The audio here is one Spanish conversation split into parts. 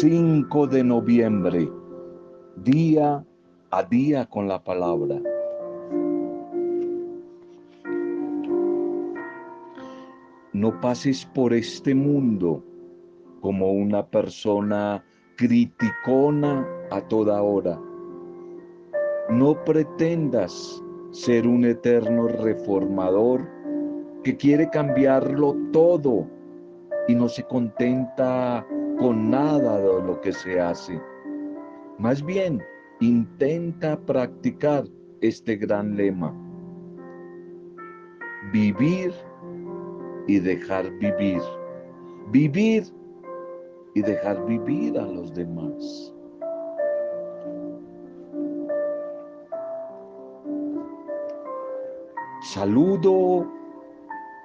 5 de noviembre, día a día con la palabra. No pases por este mundo como una persona criticona a toda hora. No pretendas ser un eterno reformador que quiere cambiarlo todo y no se contenta con nada de lo que se hace. Más bien, intenta practicar este gran lema. Vivir y dejar vivir. Vivir y dejar vivir a los demás. Saludo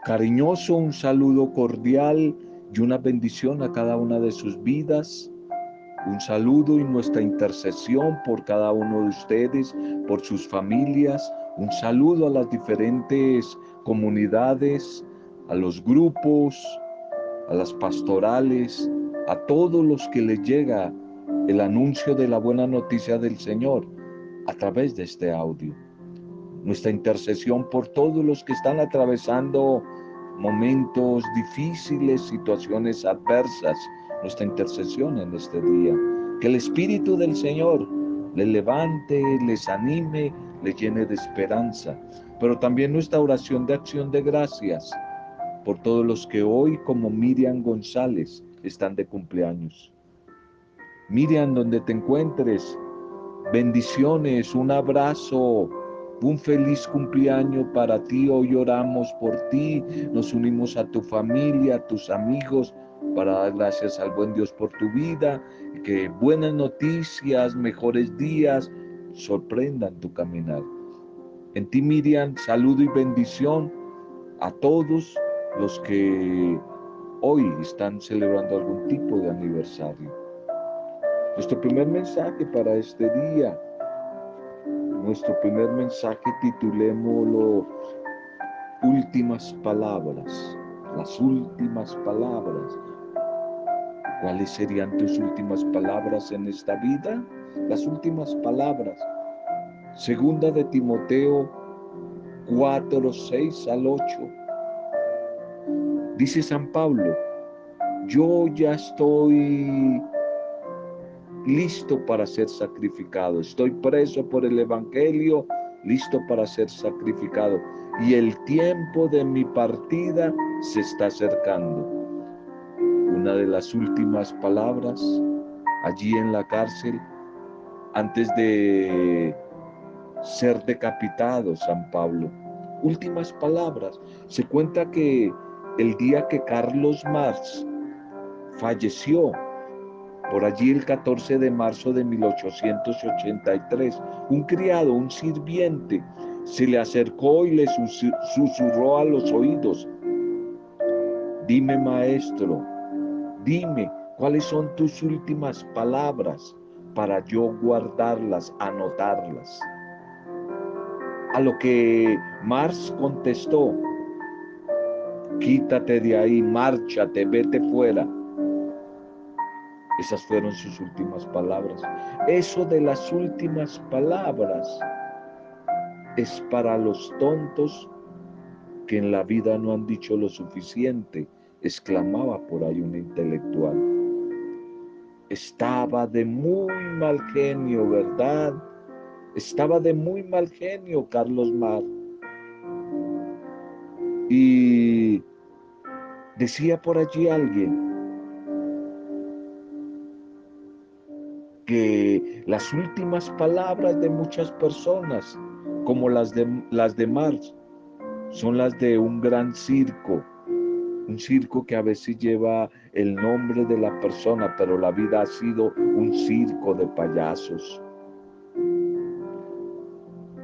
cariñoso, un saludo cordial y una bendición a cada una de sus vidas. Un saludo y nuestra intercesión por cada uno de ustedes, por sus familias. Un saludo a las diferentes comunidades, a los grupos, a las pastorales, a todos los que les llega el anuncio de la buena noticia del Señor a través de este audio. Nuestra intercesión por todos los que están atravesando momentos difíciles, situaciones adversas, nuestra intercesión en este día. Que el Espíritu del Señor les levante, les anime, les llene de esperanza. Pero también nuestra oración de acción de gracias por todos los que hoy, como Miriam González, están de cumpleaños. Miriam, donde te encuentres, bendiciones, un abrazo, un feliz cumpleaños para ti. Hoy oramos por ti. Nos unimos a tu familia, a tus amigos, para dar gracias al buen Dios por tu vida. Que buenas noticias, mejores días sorprendan tu caminar. En ti, Miriam, saludo y bendición a todos los que hoy están celebrando algún tipo de aniversario. Nuestro primer mensaje para este día nuestro primer mensaje titulémoslo Últimas palabras, las últimas palabras. ¿Cuáles serían tus últimas palabras en esta vida? Las últimas palabras. Segunda de Timoteo 4, 6 al 8. Dice San Pablo, yo ya estoy listo para ser sacrificado. Estoy preso por el Evangelio, listo para ser sacrificado. Y el tiempo de mi partida se está acercando. Una de las últimas palabras allí en la cárcel, antes de ser decapitado San Pablo. Últimas palabras. Se cuenta que el día que Carlos Marx falleció, por allí el 14 de marzo de 1883, un criado, un sirviente, se le acercó y le susurró a los oídos, dime maestro, dime cuáles son tus últimas palabras para yo guardarlas, anotarlas. A lo que Marx contestó, quítate de ahí, márchate, vete fuera esas fueron sus últimas palabras. Eso de las últimas palabras es para los tontos que en la vida no han dicho lo suficiente, exclamaba por ahí un intelectual. Estaba de muy mal genio, ¿verdad? Estaba de muy mal genio Carlos Mar. Y decía por allí alguien, que las últimas palabras de muchas personas, como las de, las de Marx, son las de un gran circo, un circo que a veces lleva el nombre de la persona, pero la vida ha sido un circo de payasos.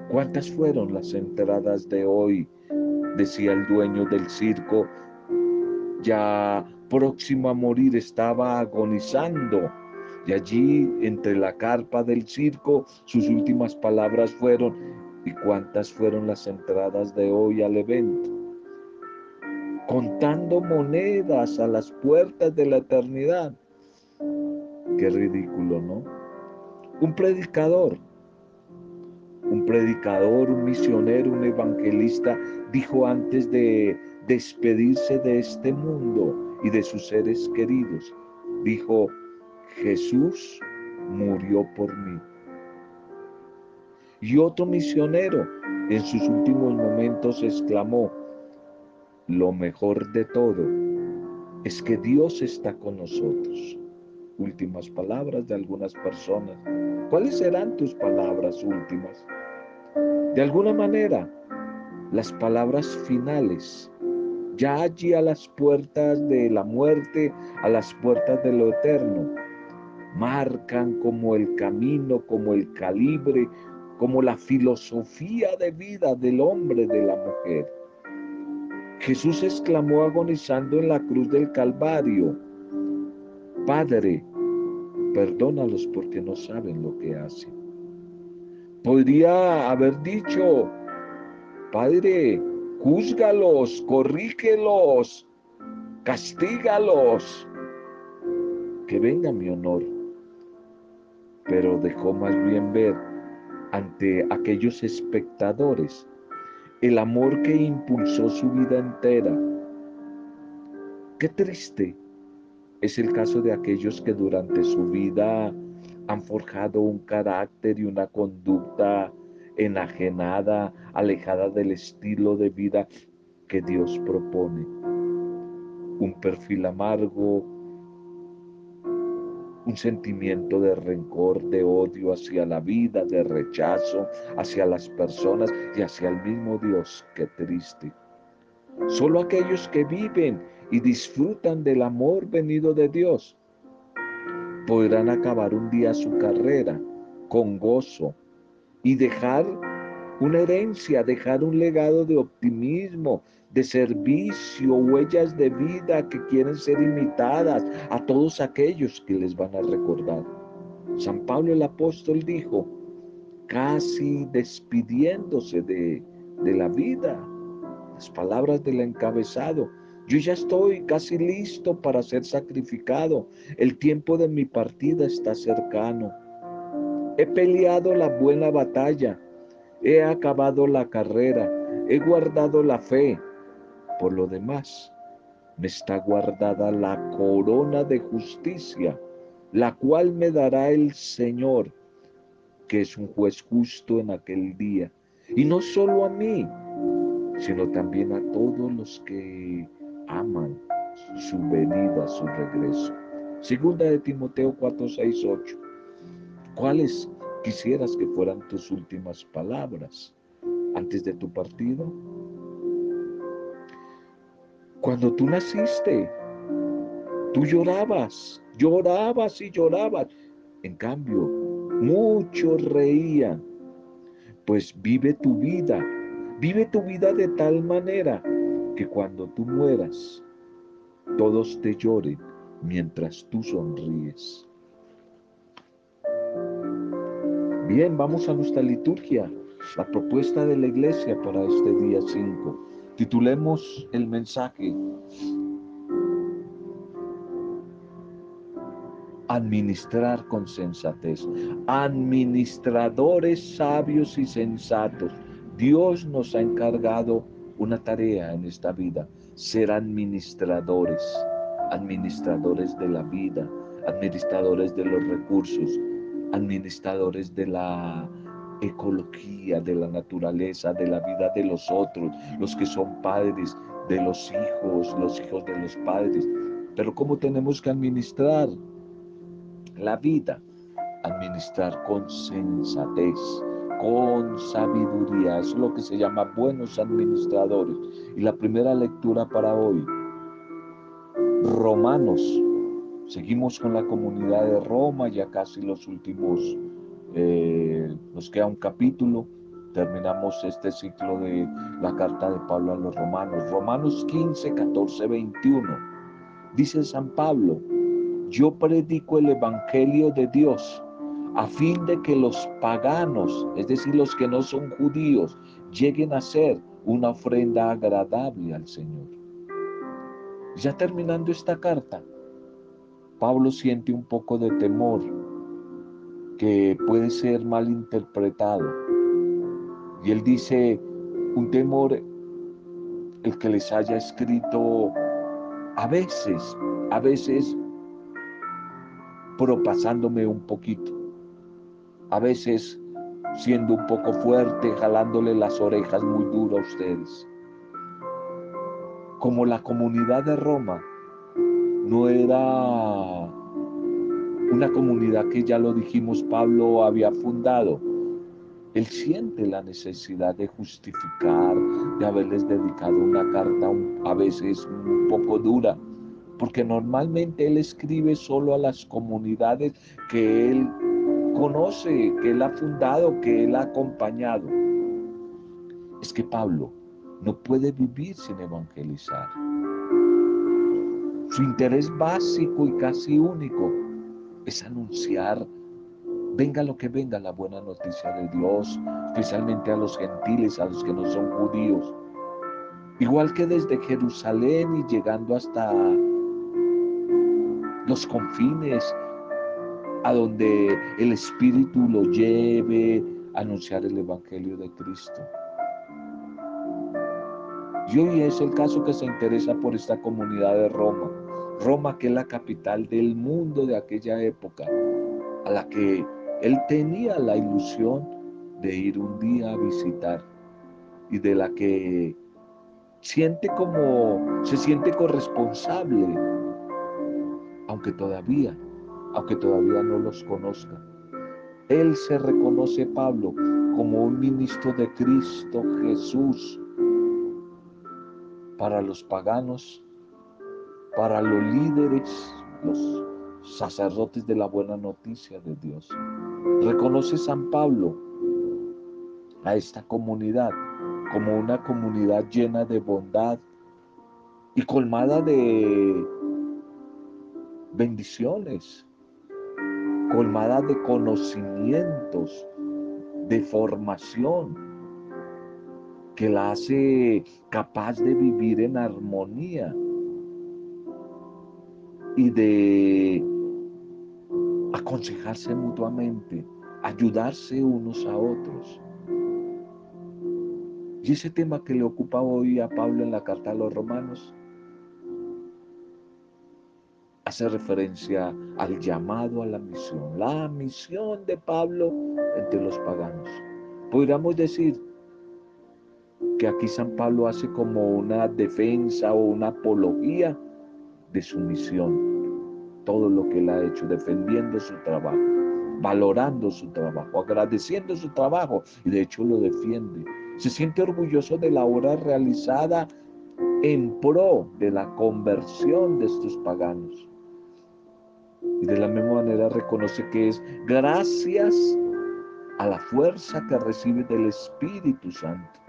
¿Cuántas fueron las entradas de hoy? Decía el dueño del circo, ya próximo a morir estaba agonizando y allí, entre la carpa del circo, sus últimas palabras fueron, ¿y cuántas fueron las entradas de hoy al evento? Contando monedas a las puertas de la eternidad. Qué ridículo, ¿no? Un predicador, un predicador, un misionero, un evangelista, dijo antes de despedirse de este mundo y de sus seres queridos, dijo, Jesús murió por mí. Y otro misionero en sus últimos momentos exclamó, lo mejor de todo es que Dios está con nosotros. Últimas palabras de algunas personas. ¿Cuáles serán tus palabras últimas? De alguna manera, las palabras finales, ya allí a las puertas de la muerte, a las puertas de lo eterno, marcan como el camino, como el calibre, como la filosofía de vida del hombre, de la mujer. Jesús exclamó agonizando en la cruz del Calvario, Padre, perdónalos porque no saben lo que hacen. Podría haber dicho, Padre, júzgalos, corrígelos, castígalos, que venga mi honor. Pero dejó más bien ver ante aquellos espectadores el amor que impulsó su vida entera. Qué triste es el caso de aquellos que durante su vida han forjado un carácter y una conducta enajenada, alejada del estilo de vida que Dios propone. Un perfil amargo, un sentimiento de rencor, de odio hacia la vida, de rechazo hacia las personas y hacia el mismo Dios. Qué triste. Solo aquellos que viven y disfrutan del amor venido de Dios podrán acabar un día su carrera con gozo y dejar una herencia, dejar un legado de optimismo, de servicio, huellas de vida que quieren ser imitadas a todos aquellos que les van a recordar. San Pablo el apóstol dijo, casi despidiéndose de, de la vida, las palabras del encabezado, yo ya estoy casi listo para ser sacrificado. El tiempo de mi partida está cercano. He peleado la buena batalla. He acabado la carrera. He guardado la fe. Por lo demás, me está guardada la corona de justicia, la cual me dará el Señor, que es un juez justo en aquel día. Y no solo a mí, sino también a todos los que aman su venida, su regreso. Segunda de Timoteo 4, 6, 8. ¿Cuáles quisieras que fueran tus últimas palabras antes de tu partido? Cuando tú naciste, tú llorabas, llorabas y llorabas. En cambio, muchos reían. Pues vive tu vida, vive tu vida de tal manera que cuando tú mueras, todos te lloren mientras tú sonríes. Bien, vamos a nuestra liturgia, la propuesta de la iglesia para este día 5. Titulemos el mensaje Administrar con sensatez. Administradores sabios y sensatos. Dios nos ha encargado una tarea en esta vida, ser administradores, administradores de la vida, administradores de los recursos, administradores de la ecología, de la naturaleza, de la vida de los otros, los que son padres de los hijos, los hijos de los padres. Pero ¿cómo tenemos que administrar la vida? Administrar con sensatez, con sabiduría. Es lo que se llama buenos administradores. Y la primera lectura para hoy, Romanos. Seguimos con la comunidad de Roma, ya casi los últimos, eh, nos queda un capítulo. Terminamos este ciclo de la carta de Pablo a los romanos. Romanos 15, 14, 21. Dice San Pablo, yo predico el Evangelio de Dios a fin de que los paganos, es decir, los que no son judíos, lleguen a ser una ofrenda agradable al Señor. Ya terminando esta carta, Pablo siente un poco de temor que puede ser mal interpretado. Y él dice, un temor el que les haya escrito a veces, a veces propasándome un poquito, a veces siendo un poco fuerte, jalándole las orejas muy duro a ustedes. Como la comunidad de Roma no era una comunidad que ya lo dijimos Pablo había fundado, él siente la necesidad de justificar, de haberles dedicado una carta a veces un poco dura, porque normalmente él escribe solo a las comunidades que él conoce, que él ha fundado, que él ha acompañado. Es que Pablo no puede vivir sin evangelizar. Su interés básico y casi único es anunciar, venga lo que venga, la buena noticia de Dios, especialmente a los gentiles, a los que no son judíos. Igual que desde Jerusalén y llegando hasta los confines a donde el Espíritu lo lleve a anunciar el Evangelio de Cristo. Y hoy es el caso que se interesa por esta comunidad de Roma. Roma que es la capital del mundo de aquella época, a la que él tenía la ilusión de ir un día a visitar y de la que siente como, se siente corresponsable, aunque todavía aunque todavía no los conozca. Él se reconoce, Pablo, como un ministro de Cristo Jesús para los paganos, para los líderes, los sacerdotes de la buena noticia de Dios. Reconoce San Pablo a esta comunidad como una comunidad llena de bondad y colmada de bendiciones, colmada de conocimientos, de formación, que la hace capaz de vivir en armonía y de aconsejarse mutuamente, ayudarse unos a otros. Y ese tema que le ocupa hoy a Pablo en la carta a los romanos hace referencia al llamado a la misión, la misión de Pablo entre los paganos. Podríamos decir que aquí San Pablo hace como una defensa o una apología de su misión, todo lo que él ha hecho, defendiendo su trabajo, valorando su trabajo, agradeciendo su trabajo y de hecho lo defiende. Se siente orgulloso de la obra realizada en pro de la conversión de estos paganos. Y de la misma manera reconoce que es gracias a la fuerza que recibe del Espíritu Santo.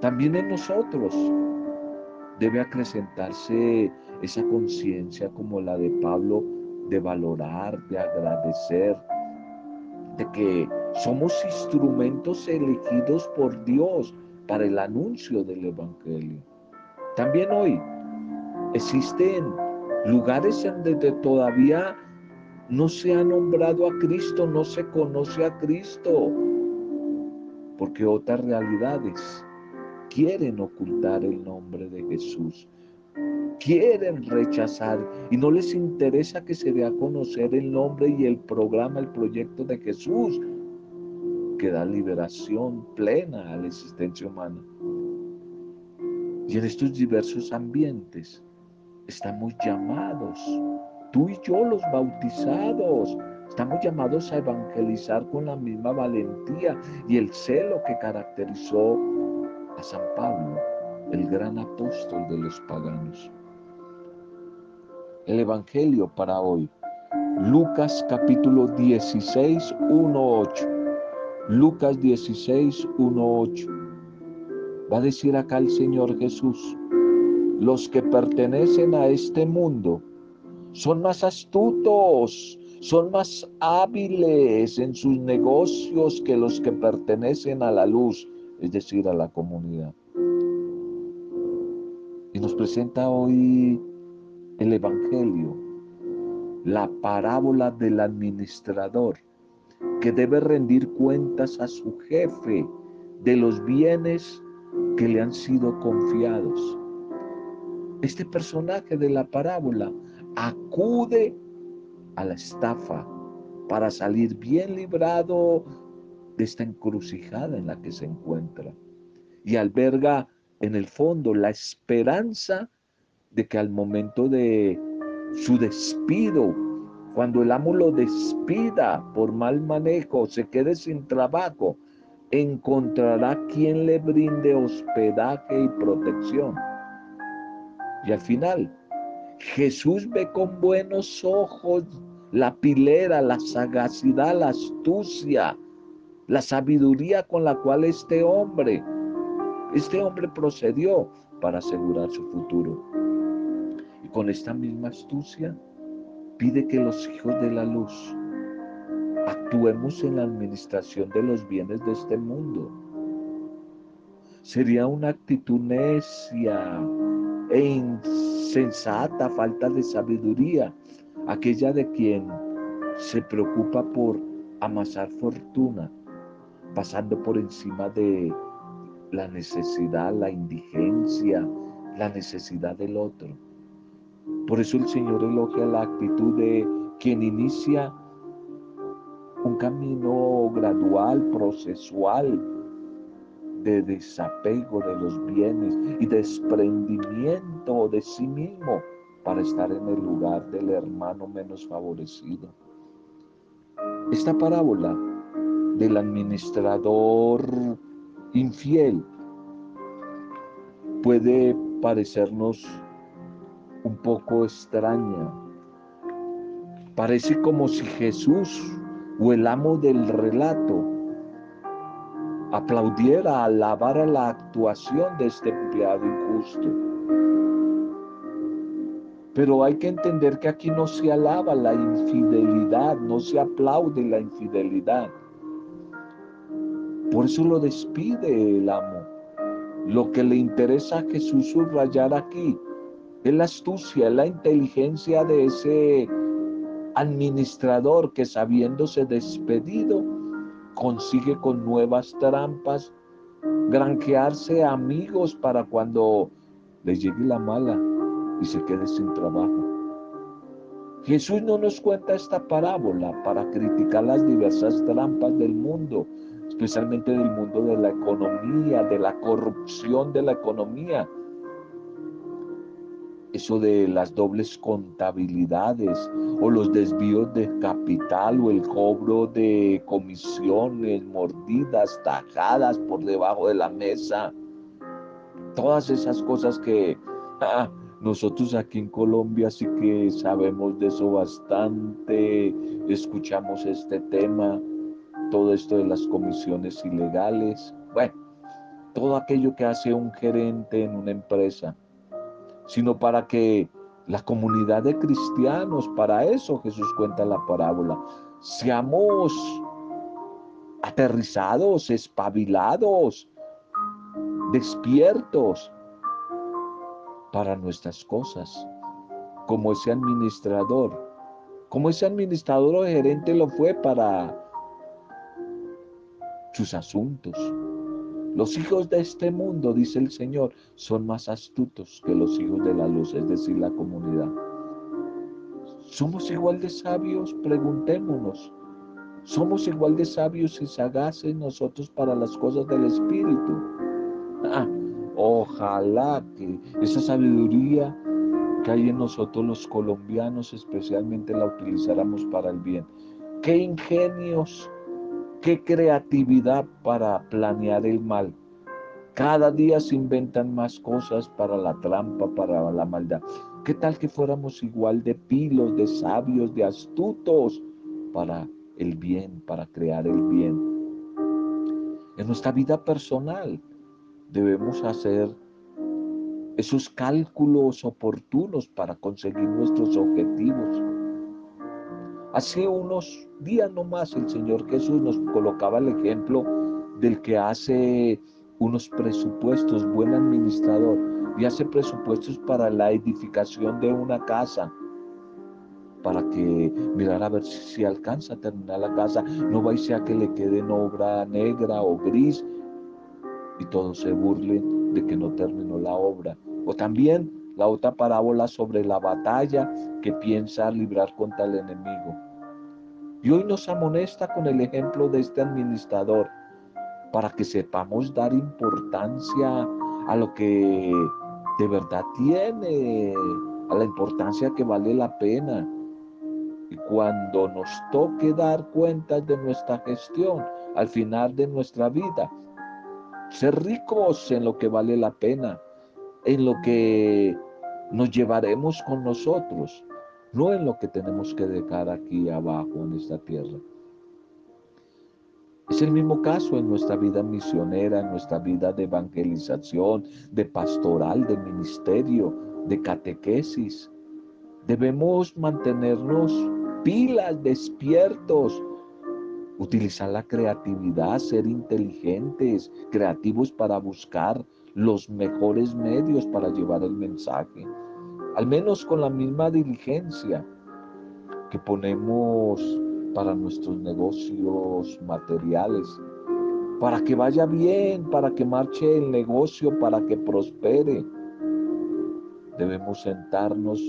También en nosotros debe acrecentarse esa conciencia como la de Pablo de valorar, de agradecer, de que somos instrumentos elegidos por Dios para el anuncio del Evangelio. También hoy existen lugares en donde todavía no se ha nombrado a Cristo, no se conoce a Cristo, porque otras realidades quieren ocultar el nombre de Jesús, quieren rechazar y no les interesa que se dé a conocer el nombre y el programa, el proyecto de Jesús, que da liberación plena a la existencia humana. Y en estos diversos ambientes, estamos llamados, tú y yo los bautizados, estamos llamados a evangelizar con la misma valentía y el celo que caracterizó a San Pablo, el gran apóstol de los paganos. El Evangelio para hoy, Lucas capítulo 16, 1, 8. Lucas 16, 1, 8. Va a decir acá el Señor Jesús, los que pertenecen a este mundo son más astutos, son más hábiles en sus negocios que los que pertenecen a la luz, es decir, a la comunidad. Y nos presenta hoy el Evangelio la parábola del administrador que debe rendir cuentas a su jefe de los bienes que le han sido confiados. Este personaje de la parábola acude a la estafa para salir bien librado de esta encrucijada en la que se encuentra y alberga en el fondo la esperanza de que al momento de su despido, cuando el amo lo despida por mal manejo, se quede sin trabajo, encontrará quien le brinde hospedaje y protección. Y al final, Jesús ve con buenos ojos la pilera, la sagacidad, la astucia, la sabiduría con la cual este hombre, este hombre procedió para asegurar su futuro. Y con esta misma astucia pide que los hijos de la luz actuemos en la administración de los bienes de este mundo. Sería una actitud necia e insensata, falta de sabiduría, aquella de quien se preocupa por amasar fortuna, pasando por encima de la necesidad, la indigencia, la necesidad del otro. Por eso el Señor elogia la actitud de quien inicia un camino gradual, procesual, de desapego de los bienes y desprendimiento de sí mismo para estar en el lugar del hermano menos favorecido. Esta parábola del administrador infiel puede parecernos un poco extraña. Parece como si Jesús o el amo del relato aplaudiera, alabara la actuación de este empleado injusto. Pero hay que entender que aquí no se alaba la infidelidad, no se aplaude la infidelidad. Por eso lo despide el amo. Lo que le interesa a Jesús subrayar aquí es la astucia, la inteligencia de ese administrador que sabiéndose despedido, consigue con nuevas trampas granjearse amigos para cuando le llegue la mala y se quede sin trabajo. Jesús no nos cuenta esta parábola para criticar las diversas trampas del mundo, especialmente del mundo de la economía, de la corrupción de la economía, eso de las dobles contabilidades o los desvíos de capital o el cobro de comisiones, mordidas, tajadas por debajo de la mesa. Todas esas cosas que ah, nosotros aquí en Colombia sí que sabemos de eso bastante, escuchamos este tema, todo esto de las comisiones ilegales. Bueno, todo aquello que hace un gerente en una empresa sino para que la comunidad de cristianos, para eso Jesús cuenta la parábola, seamos aterrizados, espabilados, despiertos para nuestras cosas, como ese administrador, como ese administrador o gerente lo fue para sus asuntos. Los hijos de este mundo, dice el Señor, son más astutos que los hijos de la luz, es decir, la comunidad. ¿Somos igual de sabios? Preguntémonos. ¿Somos igual de sabios y sagaces nosotros para las cosas del Espíritu? Ah, ojalá que esa sabiduría que hay en nosotros los colombianos especialmente la utilizáramos para el bien. Qué ingenios qué creatividad para planear el mal. Cada día se inventan más cosas para la trampa, para la maldad. ¿Qué tal que fuéramos igual de pilos, de sabios, de astutos para el bien, para crear el bien? En nuestra vida personal debemos hacer esos cálculos oportunos para conseguir nuestros objetivos Hace unos días nomás el Señor Jesús nos colocaba el ejemplo del que hace unos presupuestos, buen administrador, y hace presupuestos para la edificación de una casa. para que mirar a ver si, alcanza a terminar la casa, no va a ser que le quede en obra negra o gris y todos se burlen de que no terminó la obra. O también la otra parábola sobre la batalla que piensa librar contra el enemigo. Y hoy nos amonesta con el ejemplo de este administrador para que sepamos dar importancia a lo que de verdad tiene, a la importancia que vale la pena. Y cuando nos toque dar cuenta de nuestra gestión al final de nuestra vida, ser ricos en lo que vale la pena, en lo que nos llevaremos con nosotros, no en lo que tenemos que dejar aquí abajo en esta tierra. Es el mismo caso en nuestra vida misionera, en nuestra vida de evangelización, de pastoral, de ministerio, de catequesis. Debemos mantenernos pilas, despiertos, utilizar la creatividad, ser inteligentes, creativos para buscar los mejores medios para llevar el mensaje, al menos con la misma diligencia que ponemos para nuestros negocios materiales, para que vaya bien, para que marche el negocio, para que prospere. Debemos sentarnos,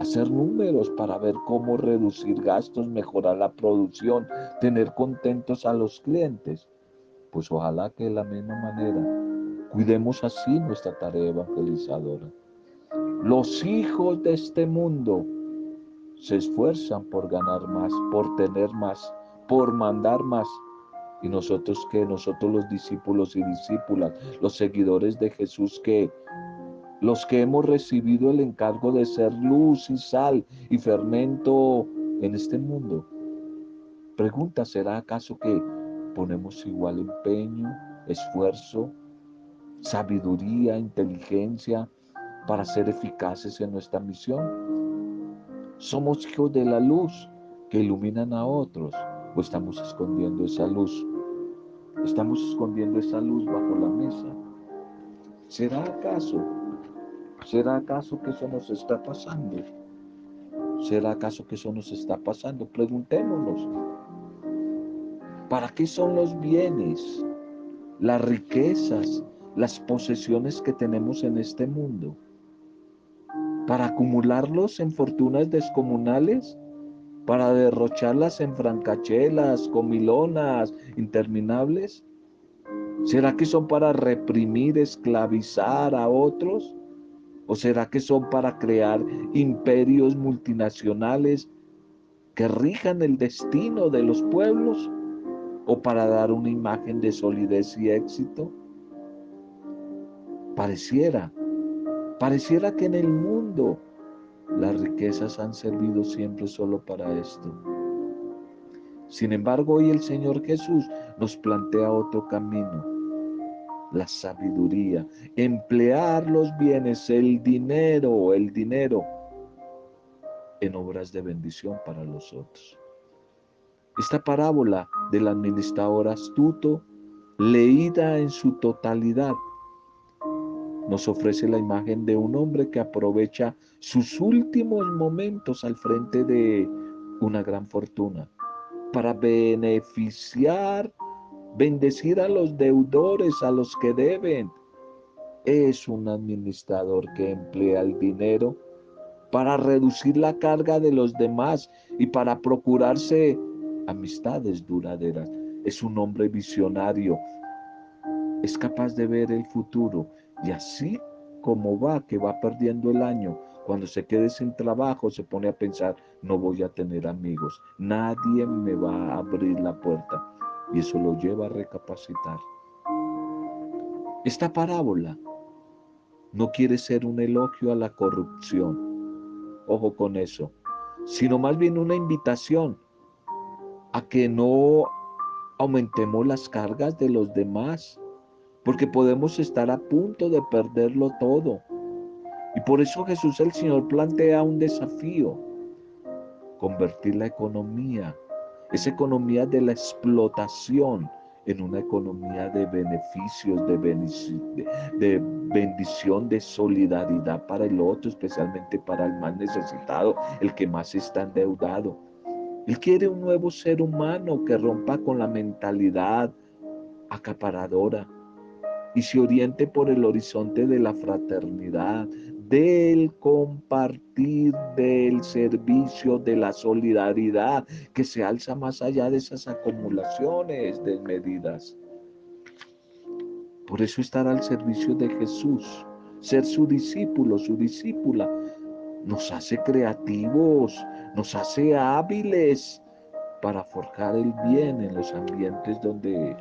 hacer números para ver cómo reducir gastos, mejorar la producción, tener contentos a los clientes. Pues ojalá que de la misma manera Cuidemos así nuestra tarea evangelizadora. Los hijos de este mundo se esfuerzan por ganar más, por tener más, por mandar más. Y nosotros que nosotros los discípulos y discípulas, los seguidores de Jesús que los que hemos recibido el encargo de ser luz y sal y fermento en este mundo. Pregunta, ¿será acaso que ponemos igual empeño, esfuerzo, sabiduría, inteligencia para ser eficaces en nuestra misión? ¿Somos hijos de la luz que iluminan a otros o estamos escondiendo esa luz? ¿Estamos escondiendo esa luz bajo la mesa? ¿Será acaso? ¿Será acaso que eso nos está pasando? ¿Será acaso que eso nos está pasando? Preguntémonos. ¿Para qué son los bienes, las riquezas, las posesiones que tenemos en este mundo para acumularlos en fortunas descomunales, para derrocharlas en francachelas, comilonas interminables? ¿Será que son para reprimir, esclavizar a otros? ¿O será que son para crear imperios multinacionales que rijan el destino de los pueblos? ¿O para dar una imagen de solidez y éxito? Pareciera, pareciera que en el mundo las riquezas han servido siempre solo para esto. Sin embargo, hoy el Señor Jesús nos plantea otro camino, la sabiduría, emplear los bienes, el dinero, el dinero en obras de bendición para los otros. Esta parábola del administrador astuto, leída en su totalidad, nos ofrece la imagen de un hombre que aprovecha sus últimos momentos al frente de una gran fortuna para beneficiar, bendecir a los deudores, a los que deben. Es un administrador que emplea el dinero para reducir la carga de los demás y para procurarse amistades duraderas. Es un hombre visionario. Es capaz de ver el futuro y así como va, que va perdiendo el año, cuando se quede sin trabajo, se pone a pensar, no voy a tener amigos, nadie me va a abrir la puerta. Y eso lo lleva a recapacitar. Esta parábola no quiere ser un elogio a la corrupción, ojo con eso, sino más bien una invitación a que no aumentemos las cargas de los demás, porque podemos estar a punto de perderlo todo. Y por eso Jesús el Señor plantea un desafío, convertir la economía, esa economía de la explotación, en una economía de beneficios, de, bendición, de solidaridad para el otro, especialmente para el más necesitado, el que más está endeudado. Él quiere un nuevo ser humano que rompa con la mentalidad acaparadora y se oriente por el horizonte de la fraternidad, del compartir, del servicio, de la solidaridad, que se alza más allá de esas acumulaciones de medidas. Por eso estar al servicio de Jesús, ser su discípulo, su discípula, nos hace creativos, nos hace hábiles para forjar el bien en los ambientes donde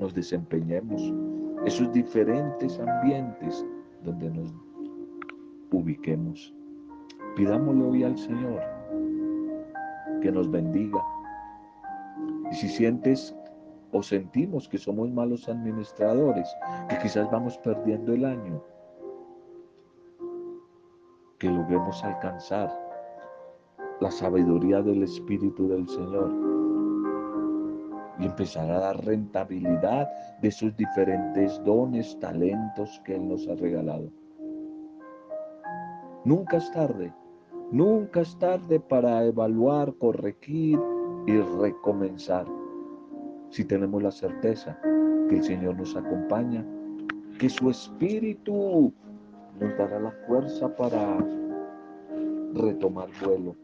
nos desempeñemos, esos diferentes ambientes donde nos ubiquemos. Pidámosle hoy al Señor que nos bendiga. Y si sientes o sentimos que somos malos administradores, que quizás vamos perdiendo el año, que logremos alcanzar la sabiduría del Espíritu del Señor y empezar a dar rentabilidad de esos diferentes dones, talentos que Él nos ha regalado. Nunca es tarde, nunca es tarde para evaluar, corregir y recomenzar. Si tenemos la certeza que el Señor nos acompaña, que su Espíritu nos dará la fuerza para retomar vuelo,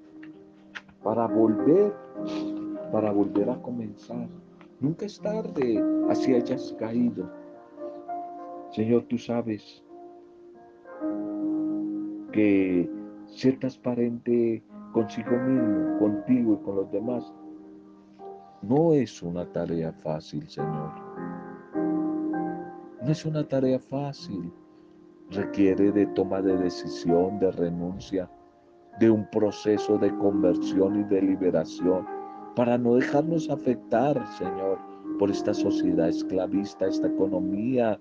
para volver, para volver a comenzar. Nunca es tarde, así hayas caído. Señor, tú sabes que ser transparente consigo mismo, contigo y con los demás, no es una tarea fácil, Señor. No es una tarea fácil. Requiere de toma de decisión, de renuncia, de un proceso de conversión y de liberación para no dejarnos afectar, Señor, por esta sociedad esclavista, esta economía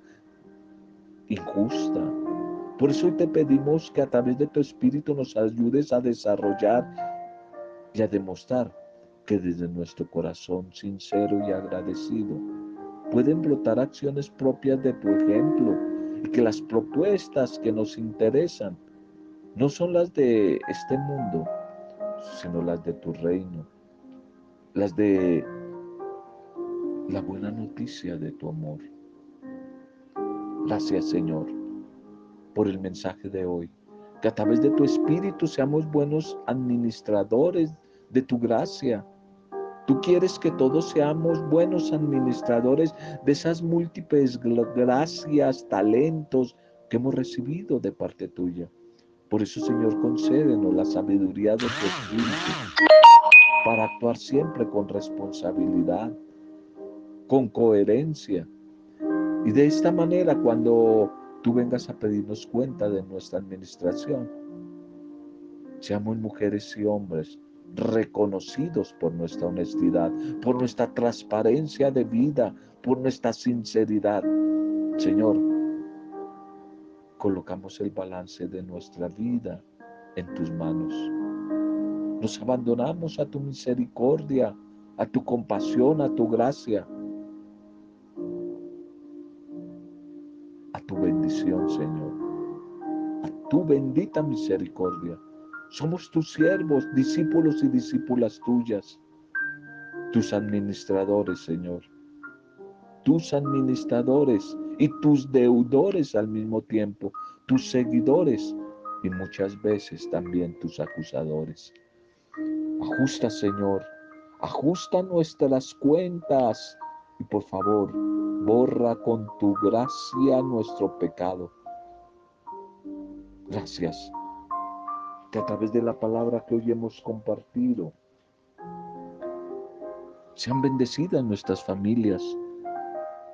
injusta, por eso hoy te pedimos que a través de tu Espíritu nos ayudes a desarrollar y a demostrar que desde nuestro corazón sincero y agradecido pueden brotar acciones propias de tu ejemplo y que las propuestas que nos interesan no son las de este mundo, sino las de tu reino, las de la buena noticia de tu amor. Gracias Señor por el mensaje de hoy. Que a través de tu Espíritu seamos buenos administradores de tu gracia. Tú quieres que todos seamos buenos administradores de esas múltiples gracias, talentos que hemos recibido de parte tuya. Por eso, Señor, concédenos la sabiduría de tu Espíritu para actuar siempre con responsabilidad, con coherencia. Y de esta manera, cuando tú vengas a pedirnos cuenta de nuestra administración. Seamos mujeres y hombres reconocidos por nuestra honestidad, por nuestra transparencia de vida, por nuestra sinceridad. Señor, colocamos el balance de nuestra vida en tus manos. Nos abandonamos a tu misericordia, a tu compasión, a tu gracia. tu bendición, Señor, a tu bendita misericordia. Somos tus siervos, discípulos y discípulas tuyas, tus administradores, Señor, tus administradores y tus deudores al mismo tiempo, tus seguidores y muchas veces también tus acusadores. Ajusta, Señor, ajusta nuestras cuentas y por favor, borra con tu gracia nuestro pecado. Gracias, que a través de la palabra que hoy hemos compartido, sean bendecidas nuestras familias,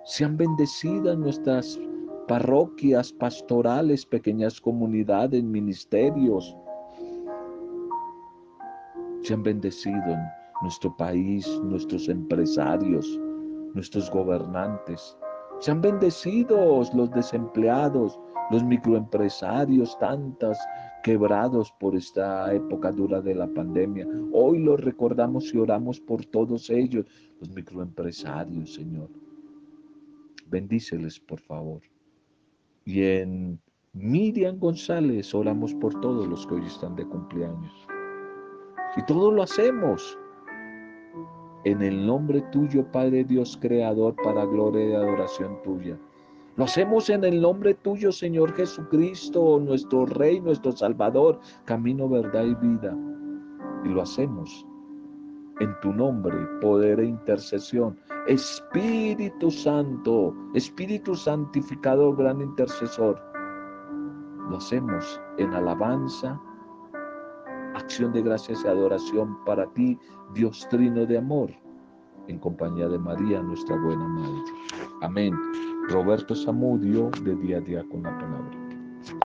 sean bendecidas nuestras parroquias, pastorales, pequeñas comunidades, ministerios. Sean bendecidos nuestro país, nuestros empresarios, nuestros gobernantes, Sean bendecidos los desempleados, los microempresarios, tantas quebrados por esta época dura de la pandemia. Hoy los recordamos y oramos por todos ellos, los microempresarios, Señor. Bendíceles, por favor. Y en Miriam González oramos por todos los que hoy están de cumpleaños. Y todo lo hacemos en el nombre tuyo, Padre Dios Creador, para gloria y adoración tuya. Lo hacemos en el nombre tuyo, Señor Jesucristo, nuestro Rey, nuestro Salvador, camino, verdad y vida. Y lo hacemos en tu nombre, poder e intercesión. Espíritu Santo, Espíritu Santificador, gran intercesor. Lo hacemos en alabanza, acción de gracias y adoración para ti, Dios Trino de amor, en compañía de María, nuestra buena Madre. Amén. Roberto Samudio, de día a día con la palabra.